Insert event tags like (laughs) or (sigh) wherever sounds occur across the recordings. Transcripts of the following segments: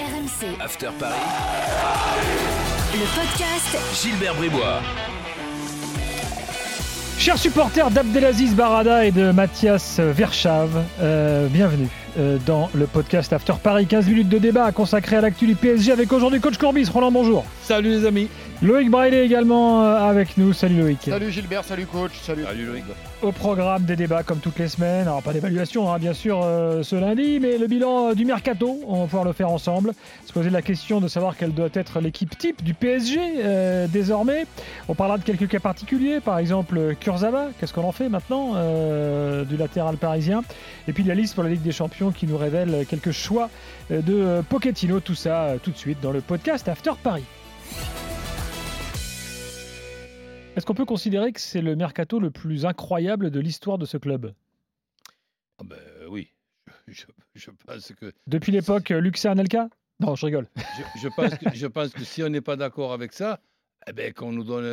RMC, After Paris, le podcast. Gilbert Bribois. Chers supporters d'Abdelaziz Barada et de Mathias Verschave, euh, bienvenue dans le podcast After Paris. 15 minutes de débat consacré à l'actu du PSG avec aujourd'hui coach Courbis. Roland, bonjour. Salut les amis. Loïc Braillet également euh, avec nous. Salut Loïc. Salut Gilbert, salut coach, salut. Salut Loïc. Au programme des débats comme toutes les semaines. Alors pas d'évaluation hein, bien sûr euh, ce lundi, mais le bilan euh, du mercato, on va pouvoir le faire ensemble. Se poser la question de savoir quelle doit être l'équipe type du PSG euh, désormais. On parlera de quelques cas particuliers, par exemple Kurzawa, qu'est-ce qu'on en fait maintenant euh, du latéral parisien? Et puis la liste pour la Ligue des Champions qui nous révèle quelques choix euh, de euh, Pochettino. Tout ça euh, tout de suite dans le podcast After Paris. Est-ce qu'on peut considérer que c'est le mercato le plus incroyable de l'histoire de ce club? Ah ben, oui, je, pense que Depuis l'époque Luxa Anelka? Non, je rigole. je, je pense que je pense que si on n'est pas d'accord avec ça, eh ben qu'on nous donne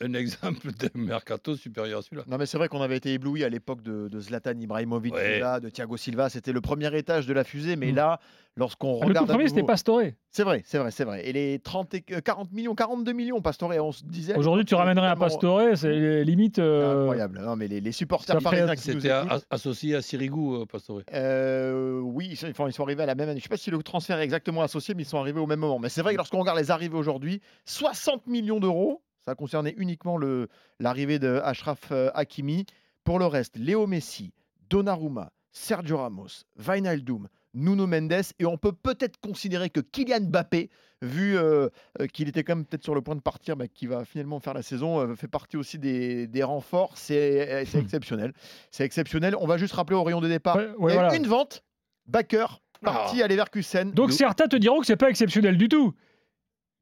un, un exemple de (laughs) mercato supérieur à celui-là. Non mais c'est vrai qu'on avait été ébloui à l'époque de, de Zlatan Ibrahimovic, Ouais. de Thiago Silva, c'était le premier étage de la fusée, mais Mm. là, lorsqu'on le regarde... tout à premier, c'était Pastore. C'est vrai, c'est vrai, c'est vrai. Et les 30 et- euh, 40 millions, 42 millions, Pastore, on se disait... Aujourd'hui, tu ramènerais un Pastore, c'est limite. C'est euh, Incroyable. Non mais les, les supporters parisiens qui nous C'était associé à Sirigu, euh, Pastore. Euh, oui, ils sont, ils arrivés à la même année. Je ne sais pas si le transfert est exactement associé, mais ils sont arrivés au même moment. Mais c'est vrai que lorsqu'on regarde les arrivées aujourd'hui, 60 millions d'euros, ça concernait uniquement le- l'arrivée de Ashraf euh, Hakimi. Pour le reste, Léo Messi, Donnarumma, Sergio Ramos, Wijnaldum, Nuno Mendes, et on peut peut-être considérer que Kylian Mbappé, vu euh, euh, qu'il était quand même peut-être sur le point de partir, mais qui va finalement faire la saison, euh, fait partie aussi des, des renforts. C'est c'est exceptionnel. C'est exceptionnel. On va juste rappeler au rayon de départ Ouais, ouais, il y a eu voilà. une vente, Backer, parti à Leverkusen. Donc certains te diront que c'est pas exceptionnel du tout.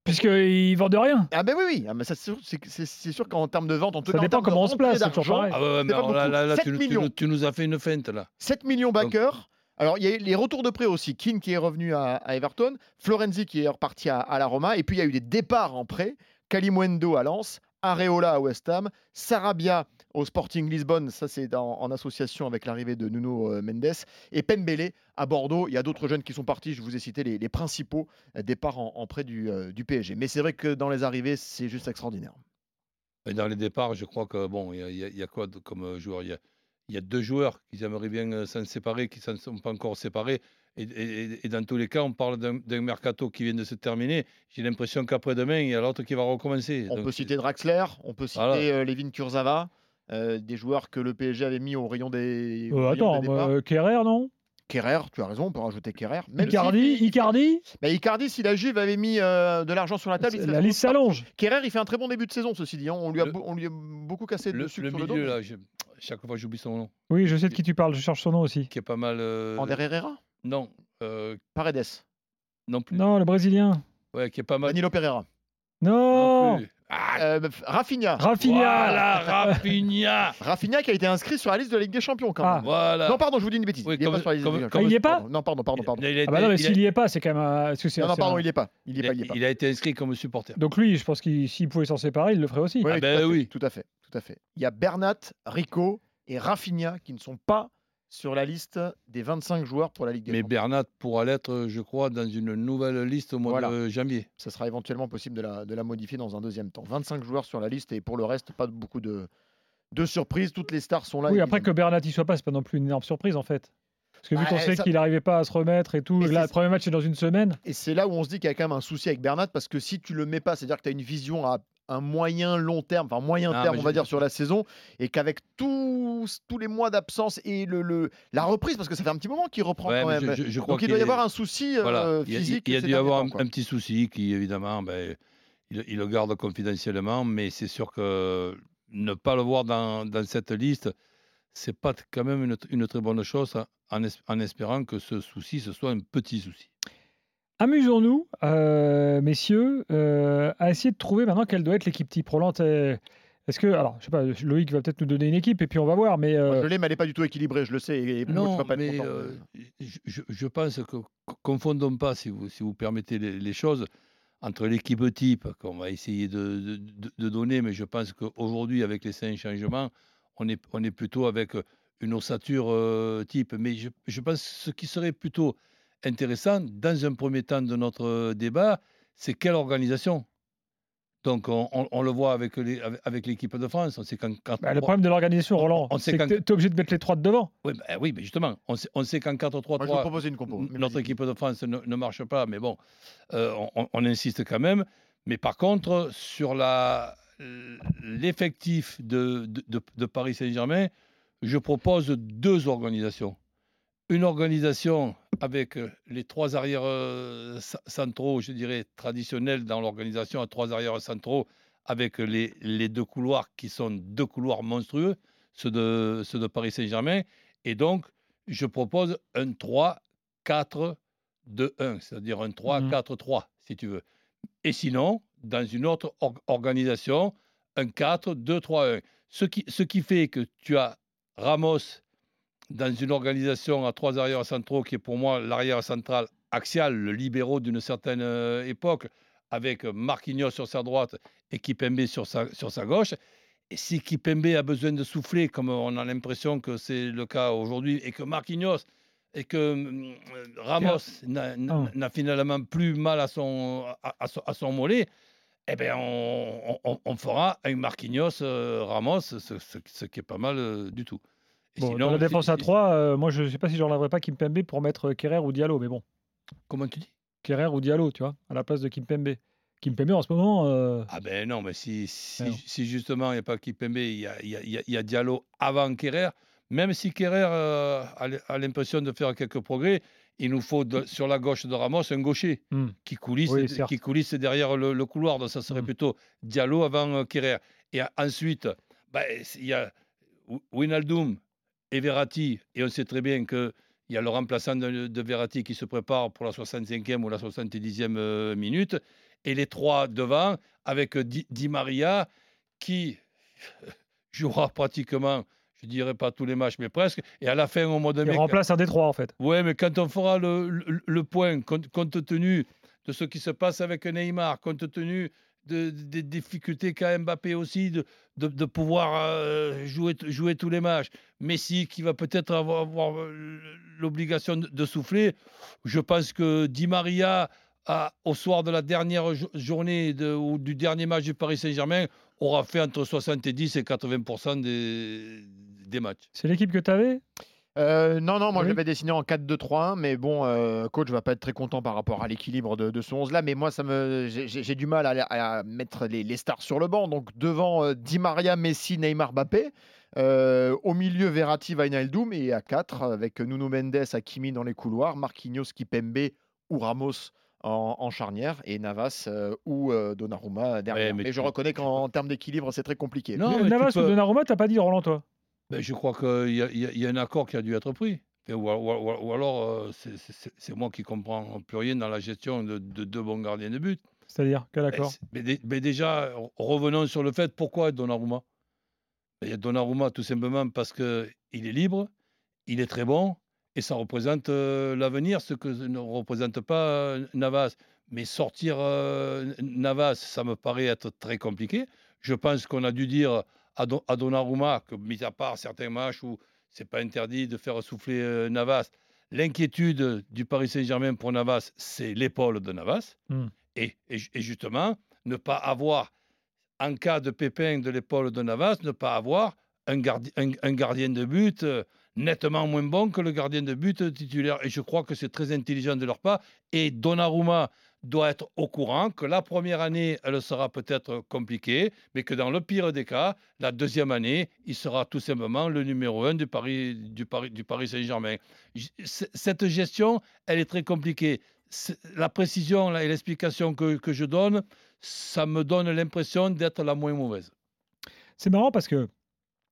Puisqu'ils vendent rien. Ah ben oui, oui, ah, c'est sûr- qu'en termes de vente, en tout Ça dépend de comment on se place, c'est toujours d'argent, pareil. Ah ouais, ouais, mais pas alors là, beaucoup. là, là, 7 tu, nous- tu millions. nous- tu nous as fait une feinte là. 7 millions Backer. Alors, il y a eu les retours de prêt aussi. Keane qui est revenu à, Everton, Florenzi qui est reparti à, la Roma, et puis il y a eu des départs en prêt. Kalimundo à Lens, Areola à West Ham, Sarabia au Sporting Lisbonne, ça c'est en, association avec l'arrivée de Nuno euh, Mendes, et Pembele à Bordeaux. Il y a d'autres jeunes qui sont partis, je vous ai cité les, principaux euh, départs en, en prêt du, euh, PSG. Mais c'est vrai que dans les arrivées, c'est juste extraordinaire. Dans les départs, je crois que bon, il y a- quoi comme joueur? Il y a deux joueurs qui aimeraient bien euh, s'en séparer, qui ne s'en sont pas encore séparés. Et, et- et dans tous les cas, on parle d'un mercato qui vient de se terminer. J'ai l'impression qu'après-demain, il y a l'autre qui va recommencer. On Donc, peut citer Draxler, on peut citer Voilà. euh, Levin Kurzawa, euh, des joueurs que le PSG avait mis au rayon des. au Euh, rayon attends, des euh, Kerrer, non? Kerrer, tu as raison, on peut rajouter Kerrer. Même si- Icardi, Icardi? Mais Icardi, si la Juve avait mis euh, de l'argent sur la table, il La liste s'allonge. Kerrer, il fait un très bon début de saison, ceci dit. hein. On lui a, Le- beau- on lui a beaucoup cassé le, dessus le sur le dos. là, chaque fois j'oublie son nom, Oui, je sais de qui tu parles, je cherche son nom aussi. qui est pas mal. euh, Ander Herrera? Non, euh, Paredes? non plus. Non, le Brésilien. Ouais, qui est pas mal. Danilo Pereira? Non, non plus. Ah, euh, Rafinha Rafinha Voilà, Rafinha. (laughs) Rafinha qui a été inscrit sur la liste de la Ligue des Champions quand Ah. même. Voilà. Non, pardon, je vous dis une bêtise. Oui, il est comme- pas sur la liste comme- de la Ligue des comme- Champions. Ah, il y est pas Pardon. Non, pardon, pardon, pardon. Il il a Ah bah non, mais s'il y est pas, c'est quand même. un- que c'est- Non, non, pardon, il est pas. Il est pas, a- il est pas. il a été inscrit comme supporter. Donc lui, je pense qu'il s'il pouvait s'en séparer, il le ferait aussi. Oui, Ah ben tout, à fait, oui. tout à fait, tout à fait. Il y a Bernat, Rico et Rafinha qui ne sont pas sur la liste des 25 joueurs pour la Ligue des Mais Champions. Bernat pourra l'être, je crois, dans une nouvelle liste au mois Voilà. de janvier. Ce sera éventuellement possible de la, de la modifier dans un deuxième temps. 25 joueurs sur la liste et pour le reste, pas beaucoup de, de surprises. Toutes les stars sont là. Oui, après que. Bernat y soit pas, c'est pas non plus une énorme surprise en fait. Parce que vu Bah, qu'on sait ça- qu'il n'arrivait pas à se remettre et tout, là, le premier match est dans une semaine. Et c'est là où on se dit qu'il y a quand même un souci avec Bernat parce que si tu le mets pas, c'est-à-dire que tu as une vision à un moyen long terme, enfin moyen Ah, terme, on va dire, sur la saison, et qu'avec tous, tous les mois d'absence et le, le- la reprise, parce que ça fait un petit moment qu'il reprend Ouais, quand même. je- crois Donc il qu'il doit y avoir un souci euh, Voilà. Il y a, physique. il y a dû derniers avoir temps, un, petit souci qui, évidemment, ben, il, il le garde confidentiellement, mais c'est sûr que ne pas le voir dans, dans cette liste, c'est pas quand même une, une très bonne chose, en, es- en espérant que ce souci, ce soit un petit souci. Amusons-nous, euh, messieurs, euh, à essayer de trouver maintenant quelle doit être l'équipe type. Roland, t'es- est-ce que. Alors, je sais pas, Loïc va peut-être nous donner une équipe et puis on va voir, mais. Moi, euh, Je l'ai, mais elle n'est pas du tout équilibrée, je le sais. Et Non, vas pas être mais content, euh, je, je- je pense que co- confondons pas, si vous, si vous permettez les, les choses, entre l'équipe type qu'on va essayer de, de- de- de donner, mais je pense qu'aujourd'hui, avec les cinq changements, on est, on est plutôt avec une ossature euh, type. Mais je, je pense que ce qui serait plutôt intéressant, dans un premier temps de notre débat, c'est quelle organisation? Donc, on, on- on le voit avec les- avec l'équipe de France. On sait qu'en bah, 4-3 le problème de l'organisation, Roland, on sait c'est que qu'en- t'es- t'es obligé de mettre les trois de devant. Oui, bah, oui, mais justement, on sait, on sait qu'en 4-3-3, Moi, je vais proposer une compo. notre vas-y. équipe de France ne, ne marche pas, mais bon, euh, on, on insiste quand même. Mais par contre, sur la- l'effectif de, de- de- de Paris Saint-Germain, je propose deux organisations. Une organisation avec euh, les trois arrières euh, centraux, je dirais, traditionnels dans l'organisation, à trois arrières centraux, avec les, les deux couloirs qui sont deux couloirs monstrueux, ceux de, ceux de Paris Saint-Germain. Et donc, je propose un 3-4-2-1, c'est-à-dire un 3-4-3, si tu veux. Et sinon, dans une autre or- organisation, un 4-2-3-1. Ce qui, ce qui fait que tu as Ramos dans une organisation à trois arrières centraux, qui est pour moi l'arrière central axial, le libéraux d'une certaine euh, époque, avec Marquinhos sur sa droite et Kipembe sur sa, sur sa gauche. Et si Kipembe a besoin de souffler, comme on a l'impression que c'est le cas aujourd'hui, et que Marquinhos et que hum, Ramos n'a- n'a Ah. n'a finalement plus mal à son, à, à son, à son mollet, eh bien, on, on- on fera un Marquinhos euh, Ramos, ce, ce- ce qui est pas mal euh, du tout. Bon, sinon, dans la défense à si- 3, moi je sais pas si j'enlèverais pas Kimpembe pour mettre Kerrer ou Diallo, mais bon, Comment tu dis? Kerrer ou Diallo, tu vois, à la place de Kimpembe. Kimpembe en ce moment, euh, Ah ben non, mais si, si, justement il n'y a pas il y a, il y, a, y a- il y a Diallo avant Kerrer, même si Kerrer euh, a l'impression de faire quelques progrès, il nous faut de- sur la gauche de Ramos un gaucher hmm. qui coulisse, Oui, qui coulisse derrière le, le couloir. Donc ça serait Mm. plutôt Diallo avant euh, Kerrer. Et ensuite, bah, il y a Wi- Wijnaldum et Verratti. Et on sait très bien qu'il y a le remplaçant de, de Verratti qui se prépare pour la 65e ou la 70e euh, minute. Et les trois devant, avec Di, Di Maria qui (laughs) jouera pratiquement, je dirais pas tous les matchs, mais presque. Et à la fin, au mois de il mai, remplace un des trois en fait. Ouais, mais quand on fera le, le- le point, compte, compte tenu de ce qui se passe avec Neymar, compte tenu de- des difficultés qu'a Mbappé aussi de, de, pouvoir euh, jouer, jouer tous les matchs, Messi qui va peut-être avoir, euh, l'obligation de, souffler, je pense que Di Maria, à- au soir de la dernière jo- journée ou du dernier match du Paris Saint-Germain, aura fait entre 70 et 80 des, des matchs. C'est l'équipe que tu avais Euh, non, non, moi je Oui. l'avais dessiné en 4-2-3-1, mais bon, euh, coach va pas être très content par rapport à l'équilibre de, de ce 11-là, mais moi ça me, j'ai- du mal à, à mettre les, les stars sur le banc. Donc devant euh, Di Maria, Messi, Neymar, Mbappé, euh, au milieu Verratti, Wijnaldum et à 4 avec Nuno Mendes, Hakimi dans les couloirs, Marquinhos, Kipembe ou Ramos en, en charnière et Navas euh, ou euh, Donnarumma derrière. Ouais, mais mais je reconnais qu'en termes d'équilibre c'est très compliqué. Non, Mais mais tu Navas peux- ou Donnarumma, t'as pas dit Roland, toi Ben, je crois qu'il y, a- y y un accord qui a dû être pris. Ou, ou- ou- ou alors, euh, c'est- moi qui comprends plus rien dans la gestion de, de deux bons gardiens de but. C'est-à-dire, quel Ben, accord Mais, dé- mais déjà, re- revenons sur le fait pourquoi Donnarumma? Ben, Il y a Donnarumma tout simplement parce qu'il est libre, il est très bon et ça représente euh, l'avenir, ce que ne représente pas euh, Navas. Mais sortir euh, Navas, ça me paraît être très compliqué. Je pense qu'on a dû dire à, Don- à Donnarumma que, mis à part certains matchs où c'est pas interdit de faire souffler euh, Navas, l'inquiétude du Paris Saint-Germain pour Navas, c'est l'épaule de Navas. Hmm. Et, et ju- et justement, ne pas avoir, en cas de pépin de l'épaule de Navas, ne pas avoir un, gardi- un- un gardien de but euh, nettement moins bon que le gardien de but titulaire. Et je crois que c'est très intelligent de leur part. Et Donnarumma doit être au courant que la première année, elle sera peut-être compliquée, mais que dans le pire des cas, la deuxième année, il sera tout simplement le numéro un du Paris, Saint-Germain. Cette gestion, elle est très compliquée. La précision là, et l'explication que, que je donne, ça me donne l'impression d'être la moins mauvaise. C'est marrant parce que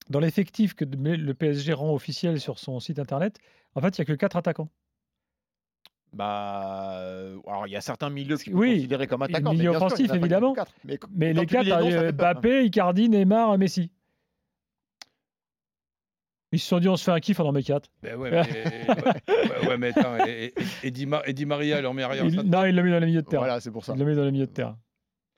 dans l'effectif que le PSG rend officiel sur son site internet, en fait, il n'y a que 4 attaquants. Bah, euh, alors il y a certains milieux qui sont Oui, considérés comme attaquants. milieu sûr, offensif, en évidemment. quatre. Mais, Mais les quatre, noms, ça euh, hein. Mbappé, Icardi, Neymar, Messi. Ils se sont dit, on se fait un kiff dans mes quatre. Ben ouais, mais, ouais, ouais, mais attends, et, et- et Di, Ma- et Di Maria, leur meilleur arrière Il- non, il l'a mis dans le milieu de terrain. Voilà, c'est pour ça. Il l'a mis dans le milieu de terrain.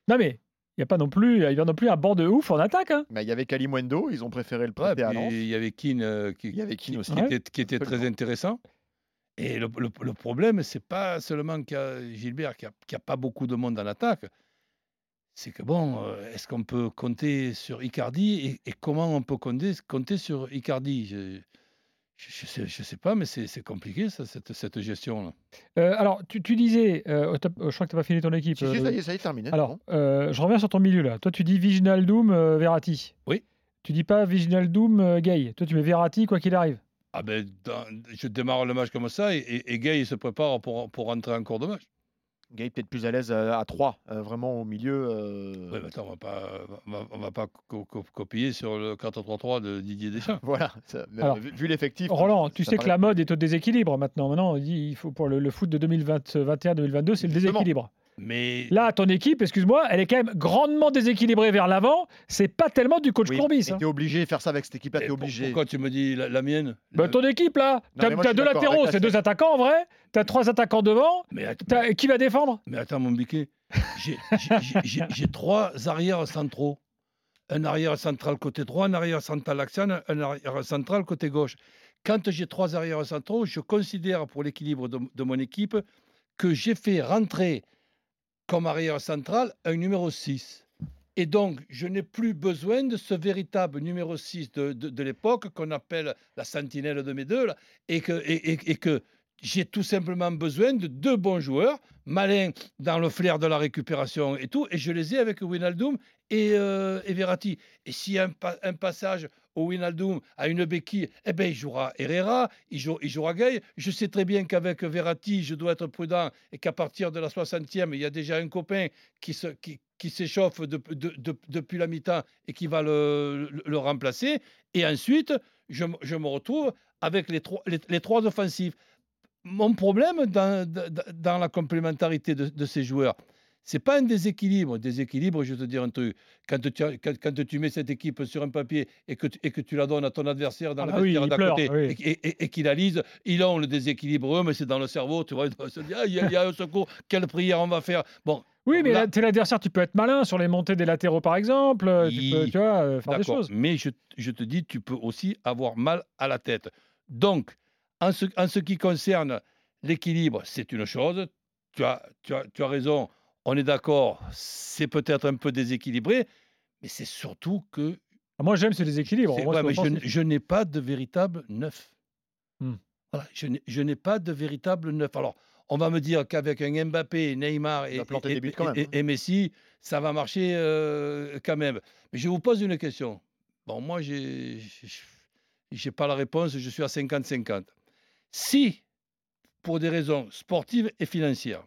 Non, mais il n'y a pas non plus, il y a non plus un banc de ouf en attaque. hein. Mais il y avait Kalimundo, ils ont préféré le Ouais, prêter à puis Lens. il y avait Keane euh, qui, Il y avait Keane qui- aussi. qui Ouais. était, qui était très intéressant. Et le, le- le problème, c'est pas seulement qu'il y a Gilbert qui n'a pas beaucoup de monde en attaque. C'est que bon, euh, est-ce qu'on peut compter sur Icardi et, et comment on peut compter, compter sur Icardi? Je je, je sais, je sais pas, mais c'est c'est compliqué ça, cette, cette gestion-là. Euh, alors, tu, tu disais, euh, je crois que tu n'as pas fini ton équipe. Si, si, ça y est, ça y est, terminé. Alors, euh, je reviens sur ton milieu là. Toi, tu dis Viginaldoum, euh, Verratti. Oui. Tu dis pas Viginaldoum, euh, Gay. Toi, tu mets Verratti quoi qu'il arrive. Ah ben, dans- je démarre le match comme ça et, et, et Gay il se prépare pour, pour rentrer en cours de match. Gay peut-être plus à l'aise euh, à 3, vraiment au milieu. euh, Ouais, mais attends, on va pas, on va, on va pas co- co- copier sur le 4-3-3 de Didier Deschamps. (laughs) Voilà, ça- mais Alors, vu, vu l'effectif. Roland, tu ça sais que la mode est au déséquilibre maintenant. Maintenant, il faut pour le, le foot de 2021-2022, c'est le déséquilibre. Mais Là, ton équipe, excuse-moi, elle est quand même grandement déséquilibrée vers l'avant. C'est pas tellement du coach Oui, Courbis. hein. T'es obligé de faire ça avec cette équipe-là, t'es obligé. pourquoi tu me dis la, la mienne? Bah, ton équipe là, t'as deux latéraux, c'est deux attaquants en vrai. T'as trois attaquants devant. mais, Qui va défendre? Mais attends, mon biquet, j'ai- trois arrières centraux. Un arrière central côté droit, un arrière central axial, un arrière central côté gauche. Quand j'ai trois arrières centraux, je considère pour l'équilibre de, de mon équipe que j'ai fait rentrer comme arrière central un numéro 6. Et donc, je n'ai plus besoin de ce véritable numéro 6 de, de- l'époque qu'on appelle la sentinelle de mes deux, là, et que, et- que j'ai tout simplement besoin de deux bons joueurs, malins dans le flair de la récupération et tout, et je les ai avec Winaldoom et, euh, et Verratti. Et s'il y a un passage au Winaldoom à une béquille, eh ben, il jouera Herrera, il, jou- il jouera Gay. Je sais très bien qu'avec Verratti, je dois être prudent et qu'à partir de la 60e, il y a déjà un copain qui qui, s'échauffe de- de- de- depuis la mi-temps et qui va le, remplacer. Et ensuite, je, me retrouve avec les trois, les, trois offensifs. Mon problème dans, dans- la complémentarité de ces joueurs, c'est pas un déséquilibre. Déséquilibre, je vais te dire un truc. Quand tu, as- quand, quand tu mets cette équipe sur un papier et que, tu- et que tu la donnes à ton adversaire dans Ah le bah oui, d'à pleure, côté oui. et, et- et- et qu'il la lise, ils ont le déséquilibre, eux, mais c'est dans le cerveau. Tu vois, ils se dire, Ah, il y, a- il y a un secours, quelle prière on va faire. Bon, Oui, mais Là- t'es l'adversaire, tu peux être malin sur les montées des latéraux par exemple. euh, Tu peux, Oui, tu vois, euh, faire des choses. mais je, je te dis, tu peux aussi avoir mal à la tête. Donc, en ce, en ce qui concerne l'équilibre, c'est une chose. Tu as, tu, as, tu as raison, on est d'accord, c'est peut-être un peu déséquilibré, mais c'est surtout que Ah, Moi, j'aime ce déséquilibre. c'est- Moi, ouais, c'est mais je, je n'ai pas de véritable neuf. Hmm. Voilà, je n'ai- je n'ai pas de véritable neuf. Alors, on va me dire qu'avec un Mbappé, Neymar et, hein. et Messi, ça va marcher euh, quand même. Mais je vous pose une question. Bon, moi, j'ai n'ai pas la réponse, je suis à 50-50. Si, pour des raisons sportives et financières,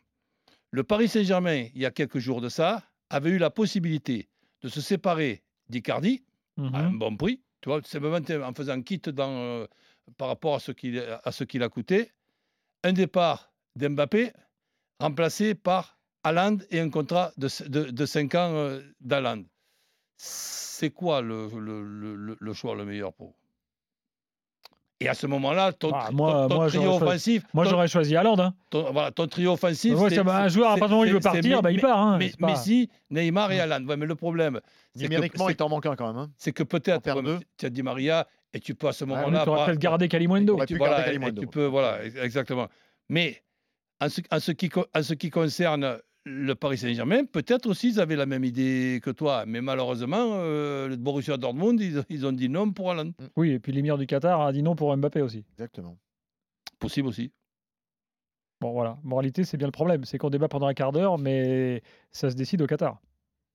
le Paris Saint-Germain, il y a quelques jours de ça, avait eu la possibilité de se séparer d'Icardi, à un Mhm. bon prix, tu vois, simplement en faisant quitte dans, euh, par rapport à ce qu'il à ce qu'il a coûté. Un départ d'Mbappé remplacé par Haaland et un contrat de, de, de 5 ans euh, d'Haaland. C'est quoi le, le, le- le- le choix le meilleur pour vous? Et à ce moment-là, ton, Ah, tri- moi- ton- ton moi, trio offensif, Moi, j'aurais choisi Haaland. Hein. ton- voilà, ton trio offensif, c'est- va, un joueur, à partir du moment où il veut partir, bah, il part. Hein. mais- pas- Messi, Neymar et Ouais. Haaland. Ouais, mais le problème, c'est que, Numériquement, il t'en manque un quand même. hein. c'est que peut-être ouais, tu as dit Maria et tu peux à ce Ah, moment-là. tu aurais peut-être gardé Kalimundo. aurait tu, voilà, garder et- tu peux, voilà, ex- exactement. Mais en ce, en ce qui, en ce qui concerne le Paris Saint-Germain, peut-être aussi ils avaient la même idée que toi, mais malheureusement, euh, le Borussia Dortmund, ils, ils ont dit non pour Haaland. Oui, et puis l'émir du Qatar a dit non pour Mbappé aussi. Exactement. Possible aussi. Bon, voilà. Moralité, c'est bien le problème. C'est qu'on débat pendant un quart d'heure, mais ça se décide au Qatar.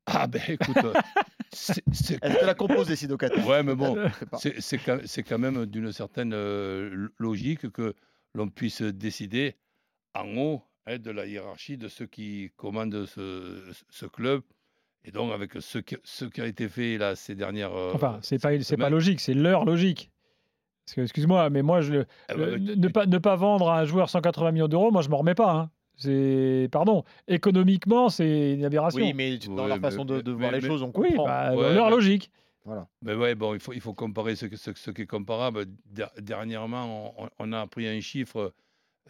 Ah ben écoute, euh, (laughs) c'est- c'est- Est-ce que la compose décide au Qatar ouais, mais bon, pas. c'est c'est quand, c'est quand même d'une certaine euh, logique que l'on puisse décider en haut hein, de la hiérarchie de ceux qui commandent ce, ce club. Et donc, avec ce qui, ce qui a été fait là ces dernières. euh, Enfin, c'est pas, c'est pas logique, c'est leur logique. Parce que, excuse-moi, mais moi, je, le- Ah le- bah, ne, pas, ne pas vendre à un joueur 180 millions d'euros, moi, je m'en remets pas. hein. C'est, pardon, économiquement, c'est une aberration. Oui, mais dans Ouais, leur mais- façon de, de mais- voir les choses, on Oui, comprend. bah, Ouais, leur mais- logique. Voilà. Mais ouais, bon, il faut, il faut comparer ce, que- ce, ce qui est comparable. Der- Dernièrement, on, on a appris un chiffre,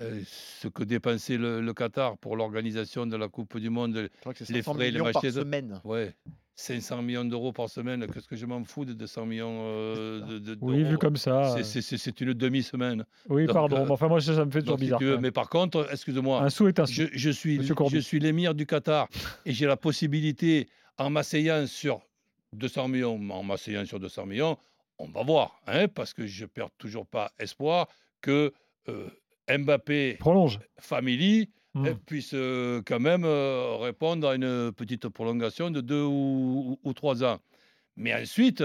euh, ce que dépensait le, le Qatar pour l'organisation de la Coupe du Monde. Je crois que c'est Les 500 frais, les millions par de- semaine. Ouais, 500 millions d'euros par semaine. Qu'est-ce que je m'en fous de 200 millions euh, de, de- Oui, vu d'euros? comme ça. C'est- euh, c'est- une demi-semaine. Oui, donc, pardon. euh, mais enfin, moi, ça, ça me fait toujours Donc, bizarre. veux. Mais par contre, excuse-moi, Un sou est un sou. je, je suis, Monsieur Corby. je suis l'émir du Qatar et j'ai la possibilité, en m'asseyant sur 200 millions, en m'asseyant sur 200 millions, on va voir, hein, parce que je perds toujours pas espoir que euh, Mbappé Prolonge. Family Mm. euh, puisse euh, quand même euh, répondre à une petite prolongation de deux ou, ou- ou trois ans. Mais ensuite,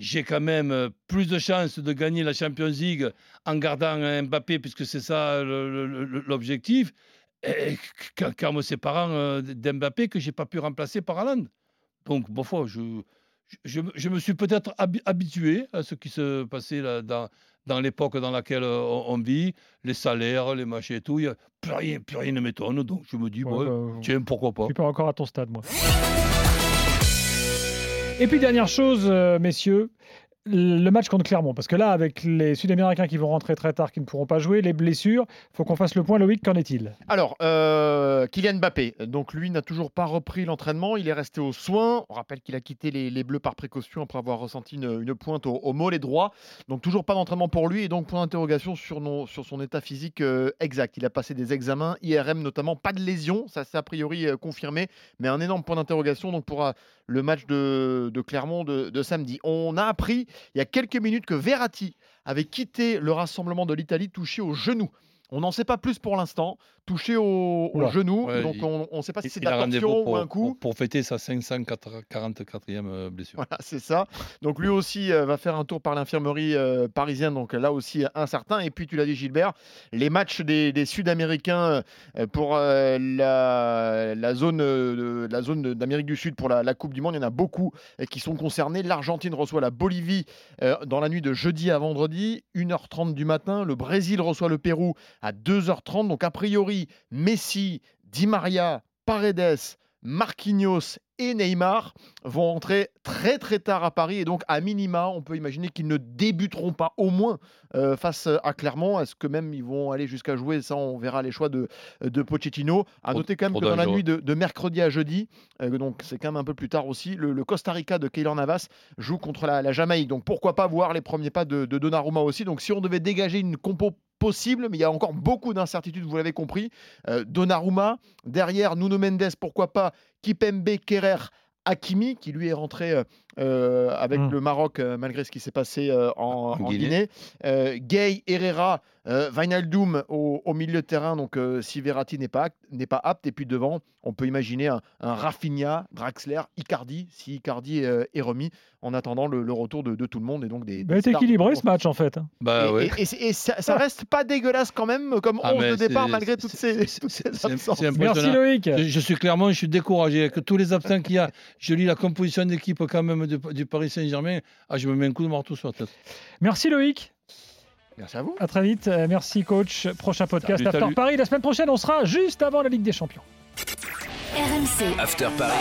j'ai quand même plus de chances de gagner la Champions League en gardant Mbappé, puisque c'est ça l'objectif, qu'en me séparant euh, d'Mbappé que j'ai pas pu remplacer par Haaland. Donc, bon, je, je, je me suis peut-être habi- habitué à ce qui se passait là, dans, dans l'époque dans laquelle euh, on, on vit, les salaires, les machins et tout. y a plus rien, plus rien ne m'étonne. Donc, je me dis, Ouais, bon, bah, tiens, pourquoi pas. Je suis pas encore à ton stade, moi. Et puis, dernière chose, euh, messieurs, le match contre Clermont. Parce que là, avec les Sud-Américains qui vont rentrer très tard, qui ne pourront pas jouer, les blessures, faut qu'on fasse le point. Loïc, qu'en est-il? Alors, euh, Kylian Mbappé, donc lui n'a toujours pas repris l'entraînement, il est resté aux soins. On rappelle qu'il a quitté les, Bleus par précaution après avoir ressenti une, pointe au, au mollet droit. Donc toujours pas d'entraînement pour lui et donc point d'interrogation sur, son état physique euh, exact. Il a passé des examens, IRM notamment, pas de lésion, ça c'est a priori euh, confirmé, mais un énorme point d'interrogation donc pour le match de, Clermont de samedi. On a appris il y a quelques minutes que Verratti avait quitté le rassemblement de l'Italie touché au genou. On n'en sait pas plus pour l'instant. Touché au, genou, Ouais, donc il- on ne sait pas si c'est de la rendez-vous torsion pour, ou un coup. pour, pour fêter sa 544e euh, blessure. Voilà, c'est ça. Donc lui aussi euh, va faire un tour par l'infirmerie euh, parisienne, donc là aussi incertain. Et puis tu l'as dit Gilbert, les matchs des, des Sud-Américains euh, pour euh, la, la zone, euh, la zone d'Amérique du Sud pour la, la Coupe du Monde, il y en a beaucoup qui sont concernés. L'Argentine reçoit la Bolivie euh, dans la nuit de jeudi à vendredi, 1h30 du matin. Le Brésil reçoit le Pérou à 2h30. Donc a priori, Messi, Di Maria, Paredes, Marquinhos et Neymar vont entrer très très tard à Paris et donc à minima on peut imaginer qu'ils ne débuteront pas au moins euh, face à Clermont. Est-ce que même ils vont aller jusqu'à jouer? Ça on verra les choix de, de Pochettino. À noter quand même que dans la nuit de, de mercredi à jeudi, euh, donc c'est quand même un peu plus tard aussi, le, le Costa Rica de Keylor Navas joue contre la, la Jamaïque. Donc pourquoi pas voir les premiers pas de, de Donnarumma aussi? Donc si on devait dégager une compo possible, mais il y a encore beaucoup d'incertitudes, vous l'avez compris. Euh, Donnarumma, derrière Nuno Mendes, pourquoi pas Kipembe, Kerrer, Hakimi, qui lui est rentré euh, avec Mm. le Maroc euh, malgré ce qui s'est passé euh, en, Guinée. Guinée. Euh, Gay, Herrera, euh, Wijnaldum au, au milieu de terrain, donc euh, si Verratti n'est pas, pas apte. Et puis devant, on peut imaginer un, un Rafinha, Draxler, Icardi, si Icardi euh, est remis, en attendant le, le retour de, de tout le monde. Et donc des, des est stars. équilibré ce match, en fait. hein. Bah Et, ouais. et- et c'est- et ça, ça reste pas dégueulasse quand même comme Ah, 11 mais de départ c'est- malgré toutes c'est- ces, c'est- toutes ces c'est- c'est absences. Merci Loïc. Je, je suis clairement, je suis découragé avec tous les absents qu'il y a. Je lis la composition d'équipe quand même du, du Paris Saint-Germain. Ah, je me mets un coup de marteau sur la tête. Merci Loïc. Merci à vous. À très vite. Euh, Merci coach. Prochain podcast Salut, After salut. Paris. La semaine prochaine, on sera juste avant la Ligue des Champions. RMC, After Paris,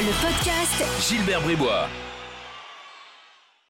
le podcast Gilbert Bribois.